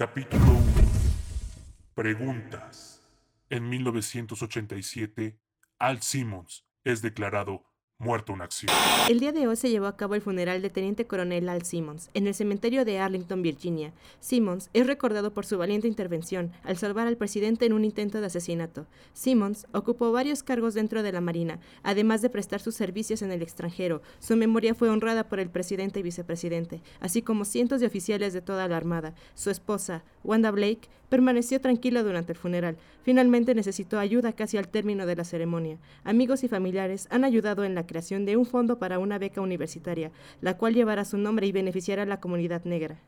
Capítulo 1. Preguntas. En 1987, Al Simmons es declarado muerto en acción. El día de hoy se llevó a cabo el funeral del teniente coronel Al Simmons en el cementerio de Arlington, Virginia. Simmons es recordado por su valiente intervención al salvar al presidente en un intento de asesinato. Simmons ocupó varios cargos dentro de la Marina, además de prestar sus servicios en el extranjero. Su memoria fue honrada por el presidente y vicepresidente, así como cientos de oficiales de toda la Armada. Su esposa, Wanda Blake, permaneció tranquila durante el funeral. Finalmente necesitó ayuda casi al término de la ceremonia. Amigos y familiares han ayudado en la creación de un fondo para una beca universitaria, la cual llevará su nombre y beneficiará a la comunidad negra.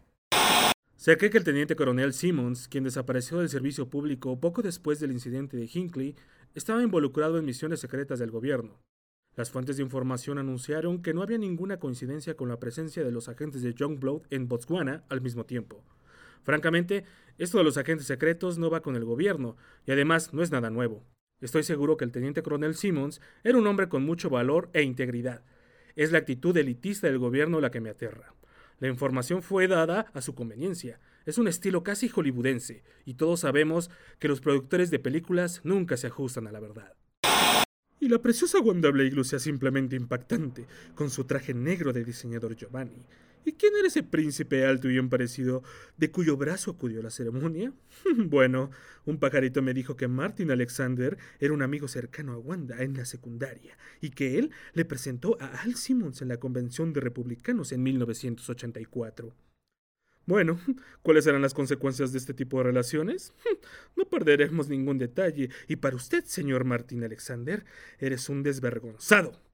Se cree que el teniente coronel Simmons, quien desapareció del servicio público poco después del incidente de Hinckley, estaba involucrado en misiones secretas del gobierno. Las fuentes de información anunciaron que no había ninguna coincidencia con la presencia de los agentes de Youngblood en Botswana al mismo tiempo. Francamente, esto de los agentes secretos no va con el gobierno, y además no es nada nuevo. Estoy seguro que el teniente coronel Simmons era un hombre con mucho valor e integridad. Es la actitud elitista del gobierno la que me aterra. La información fue dada a su conveniencia. Es un estilo casi hollywoodense, y todos sabemos que los productores de películas nunca se ajustan a la verdad. Y la preciosa Wanda Blake lucía simplemente impactante, con su traje negro de diseñador Giovanni. ¿Y quién era ese príncipe alto y bien parecido, de cuyo brazo acudió la ceremonia? bueno, un pajarito me dijo que Martin Alexander era un amigo cercano a Wanda en la secundaria, y que él le presentó a Al Simmons en la Convención de Republicanos en 1984. Bueno, ¿cuáles serán las consecuencias de este tipo de relaciones? No perderemos ningún detalle, y para usted, señor Martin Alexander, eres un desvergonzado.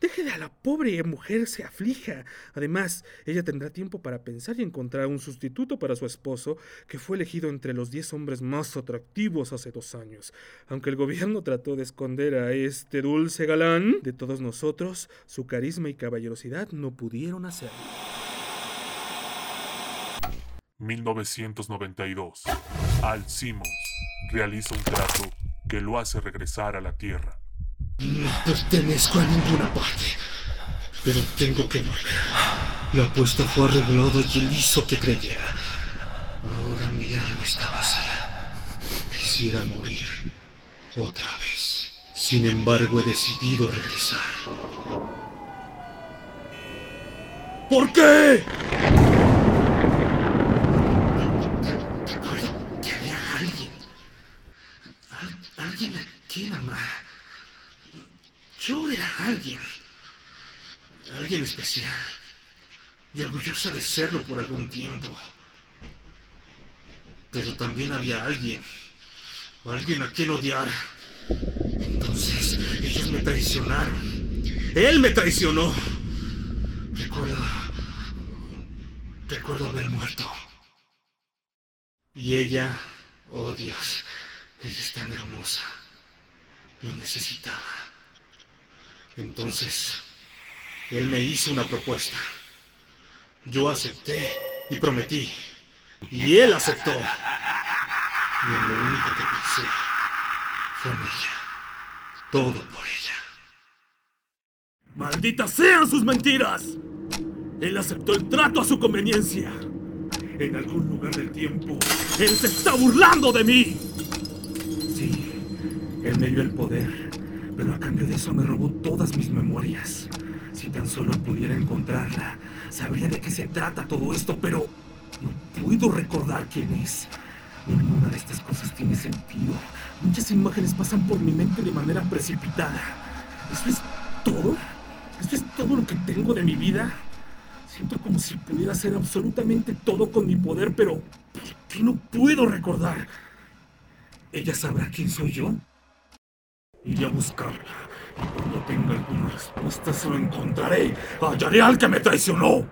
Deje de a la pobre mujer se aflija. Además, ella tendrá tiempo para pensar y encontrar un sustituto para su esposo, que fue elegido entre los diez hombres más atractivos hace dos años. Aunque el gobierno trató de esconder a este dulce galán de todos nosotros, su carisma y caballerosidad no pudieron hacerlo. 1992. Al Simmons realiza un trato que lo hace regresar a la Tierra. No pertenezco a ninguna parte, pero tengo que volver. La apuesta fue arreglada y él hizo que creyera. Ahora mi alma está vacía. Quisiera morir otra vez. Sin embargo, he decidido regresar. ¿Por qué? Recuerdo que había alguien. Al- alguien aquí, mamá. Yo era alguien. Alguien especial. Y orgullosa de serlo por algún tiempo. Pero también había alguien. Alguien a quien odiar. Entonces, ellos me traicionaron. Él me traicionó. Recuerdo. Recuerdo haber muerto. Y ella. Oh Dios. Ella es tan hermosa. Lo necesitaba. Entonces, él me hizo una propuesta. Yo acepté y prometí. Y él aceptó. Y en lo único que pensé fue en ella. Todo por ella. ¡Malditas sean sus mentiras! Él aceptó el trato a su conveniencia. En algún lugar del tiempo, él se está burlando de mí. Sí, él me dio el poder, pero a cambio de eso me robó todas mis memorias. Si tan solo pudiera encontrarla, sabría de qué se trata todo esto, pero no puedo recordar quién es. Ninguna de estas cosas tiene sentido. Muchas imágenes pasan por mi mente de manera precipitada. ¿Esto es todo? ¿Esto es todo lo que tengo de mi vida? Siento como si pudiera hacer absolutamente todo con mi poder, pero ¿por qué no puedo recordar? ¿Ella sabrá quién soy yo? Iré a buscarla. Y cuando tenga alguna respuesta se lo encontraré. Hallaré al que me traicionó.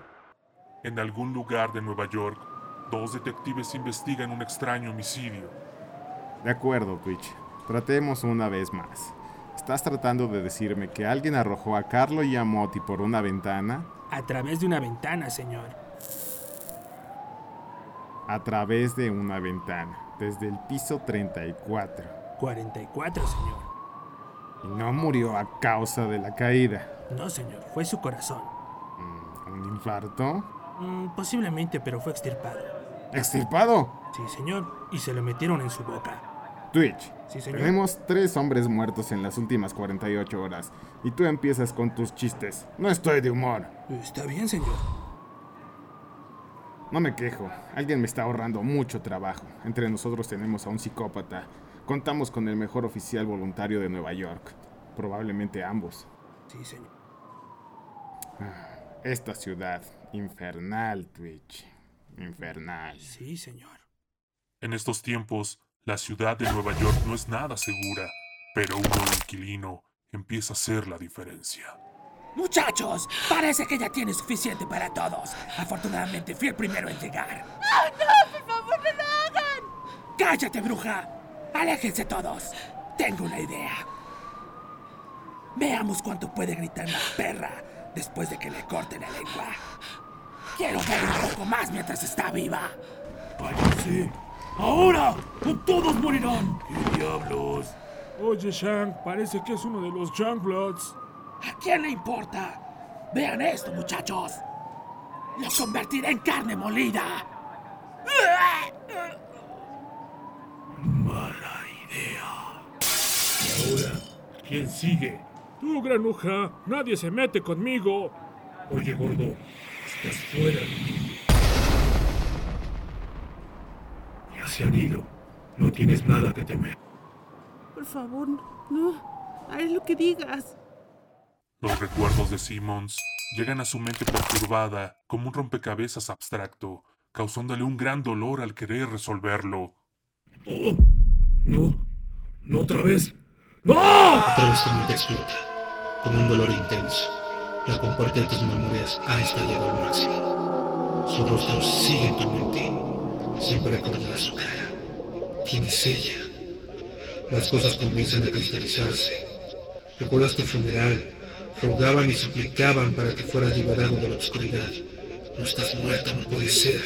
En algún lugar de Nueva York, dos detectives investigan un extraño homicidio. De acuerdo, Twitch. Tratemos una vez más. ¿Estás tratando de decirme que alguien arrojó a Carlo y a Moti por una ventana? A través de una ventana, señor. A través de una ventana, desde el piso 34. 44, señor. Y no murió a causa de la caída. No, señor, fue su corazón. Mm, ¿Un infarto? Mm, posiblemente, pero fue extirpado. ¿Extirpado? Sí, señor. Y se lo metieron en su boca. Twitch. Sí, señor. Tenemos tres hombres muertos en las últimas 48 horas. Y tú empiezas con tus chistes. No estoy de humor. Está bien, señor. No me quejo. Alguien me está ahorrando mucho trabajo. Entre nosotros tenemos a un psicópata. Contamos con el mejor oficial voluntario de Nueva York. Probablemente ambos. Sí, señor. Esta ciudad. Infernal, Twitch. Infernal. Sí, señor. En estos tiempos, la ciudad de Nueva York no es nada segura, pero un nuevo inquilino empieza a hacer la diferencia. Muchachos, parece que ya tiene suficiente para todos. Afortunadamente fui el primero en llegar. ¡No, por favor, no lo hagan! ¡Cállate, bruja! ¡Aléjense todos! Tengo una idea. Veamos cuánto puede gritar la perra después de que le corten la lengua. Quiero ver un poco más mientras está viva. ¡Váyanse! ¡Ahora! ¡O todos morirán! ¡Qué diablos! Oye, Shank, parece que es uno de los Youngbloods. ¿A quién le importa? Vean esto, muchachos. Los convertiré en carne molida. ¿Quién sigue? Tú, granuja, nadie se mete conmigo. Oye, gordo, estás fuera. Ya se han ido. No tienes nada que temer. Por favor, no. Haz lo que digas. Los recuerdos de Simmons llegan a su mente perturbada como un rompecabezas abstracto, causándole un gran dolor al querer resolverlo. ¡Oh! ¡No! ¡No otra vez! ¡No! Mente explota, con un dolor intenso. La compartida de tus memorias ha estallado al máximo. Su rostro sigue en tu mente. Siempre recordarás su cara. ¿Quién es ella? Las cosas comienzan a cristalizarse. Recuerdas tu funeral. Rogaban y suplicaban para que fueras liberado de la oscuridad. No estás muerta, no puede ser.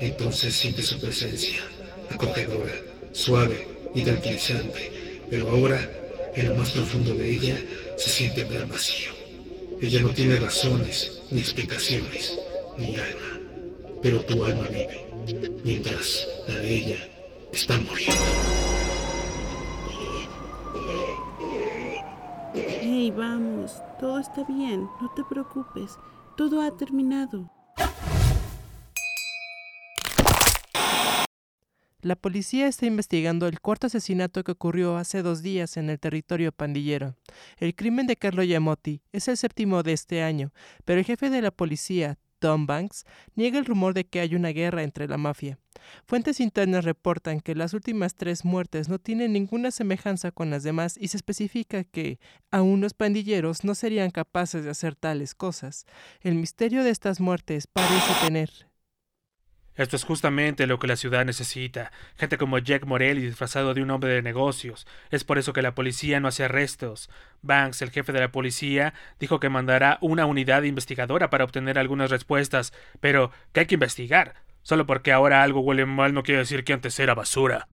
Entonces sientes su presencia, acogedora, suave y tranquilizante. Pero ahora, en lo más profundo de ella, se siente gran vacío. Ella no tiene razones, ni explicaciones, ni alma. Pero tu alma vive, mientras la de ella está muriendo. Hey, vamos. Todo está bien. No te preocupes. Todo ha terminado. La policía está investigando el cuarto asesinato que ocurrió hace dos días en el territorio pandillero. El crimen de Carlo Yamotti es el séptimo de este año, pero el jefe de la policía, Tom Banks, niega el rumor de que hay una guerra entre la mafia. Fuentes internas reportan que las últimas tres muertes no tienen ninguna semejanza con las demás y se especifica que, aún los pandilleros no serían capaces de hacer tales cosas. El misterio de estas muertes parece tener Esto es justamente lo que la ciudad necesita. Gente como Jack Morelli disfrazado de un hombre de negocios. Es por eso que la policía no hace arrestos. Banks, el jefe de la policía, dijo que mandará una unidad investigadora para obtener algunas respuestas. Pero, ¿qué hay que investigar? Solo porque ahora algo huele mal no quiere decir que antes era basura.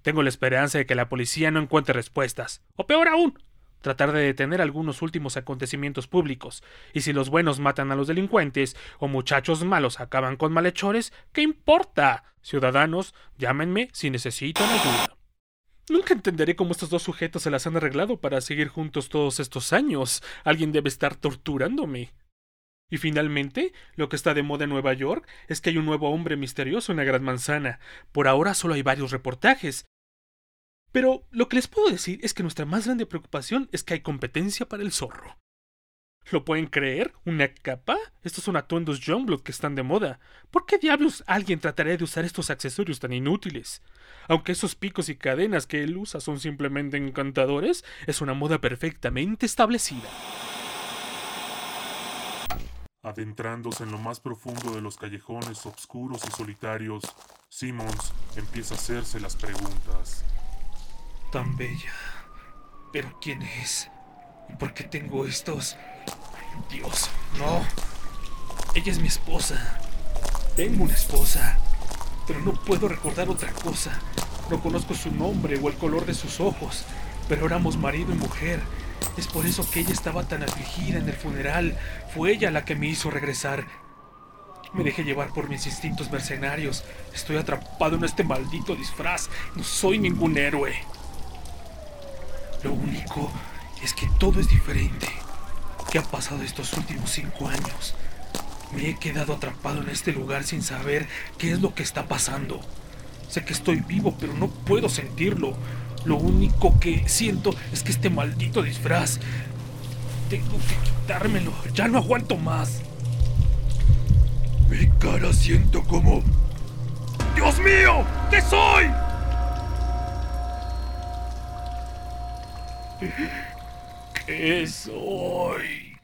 Tengo la esperanza de que la policía no encuentre respuestas. O peor aún, tratar de detener algunos últimos acontecimientos públicos. Y si los buenos matan a los delincuentes o muchachos malos acaban con malhechores, ¿qué importa? Ciudadanos, llámenme si necesitan ayuda. Nunca entenderé cómo estos dos sujetos se las han arreglado para seguir juntos todos estos años. Alguien debe estar torturándome. Y finalmente, lo que está de moda en Nueva York es que hay un nuevo hombre misterioso en la Gran Manzana. Por ahora solo hay varios reportajes. Pero lo que les puedo decir es que nuestra más grande preocupación es que hay competencia para el zorro. ¿Lo pueden creer? ¿Una capa? Estos son atuendos Youngblood que están de moda. ¿Por qué diablos alguien trataría de usar estos accesorios tan inútiles? Aunque esos picos y cadenas que él usa son simplemente encantadores, es una moda perfectamente establecida. Adentrándose en lo más profundo de los callejones oscuros y solitarios, Simmons empieza a hacerse las preguntas. Tan bella. Pero ¿quién es? ¿Y por qué tengo estos? Dios, no. Ella es mi esposa. Tengo una esposa. Pero no puedo recordar otra cosa. No conozco su nombre o el color de sus ojos. Pero éramos marido y mujer. Es por eso que ella estaba tan afligida en el funeral. Fue ella la que me hizo regresar. Me dejé llevar por mis instintos mercenarios. Estoy atrapado en este maldito disfraz. No soy ningún héroe. Lo único es que todo es diferente. ¿Qué ha pasado estos últimos cinco años? Me he quedado atrapado en este lugar sin saber qué es lo que está pasando. Sé que estoy vivo, pero no puedo sentirlo. Lo único que siento es que este maldito disfraz... Tengo que quitármelo. Ya no aguanto más. Mi cara siento como... ¡Dios mío! ¿Qué soy? ¿Qué soy?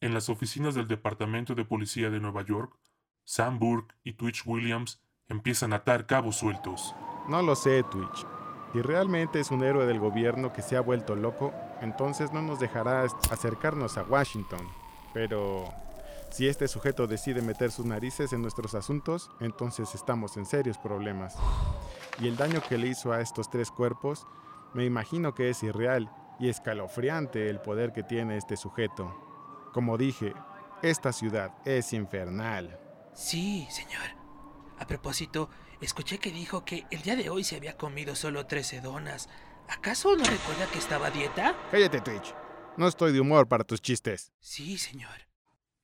En las oficinas del Departamento de Policía de Nueva York, Sam Burke y Twitch Williams empiezan a atar cabos sueltos. No lo sé, Twitch. Si realmente es un héroe del gobierno que se ha vuelto loco, entonces no nos dejará acercarnos a Washington. Pero si este sujeto decide meter sus narices en nuestros asuntos, entonces estamos en serios problemas. Y el daño que le hizo a estos tres cuerpos, me imagino que es irreal y escalofriante el poder que tiene este sujeto. Como dije, esta ciudad es infernal. Sí, señor. A propósito, escuché que dijo que el día de hoy se había comido solo 13 donas. ¿Acaso no recuerda que estaba a dieta? Cállate, Twitch. No estoy de humor para tus chistes. Sí, señor.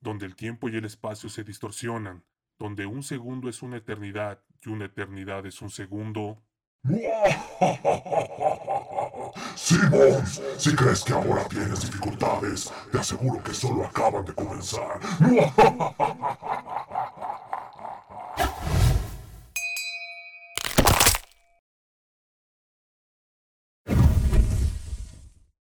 Donde el tiempo y el espacio se distorsionan, donde un segundo es una eternidad y una eternidad es un segundo. Simmons, si crees que ahora tienes dificultades, te aseguro que solo acaban de comenzar.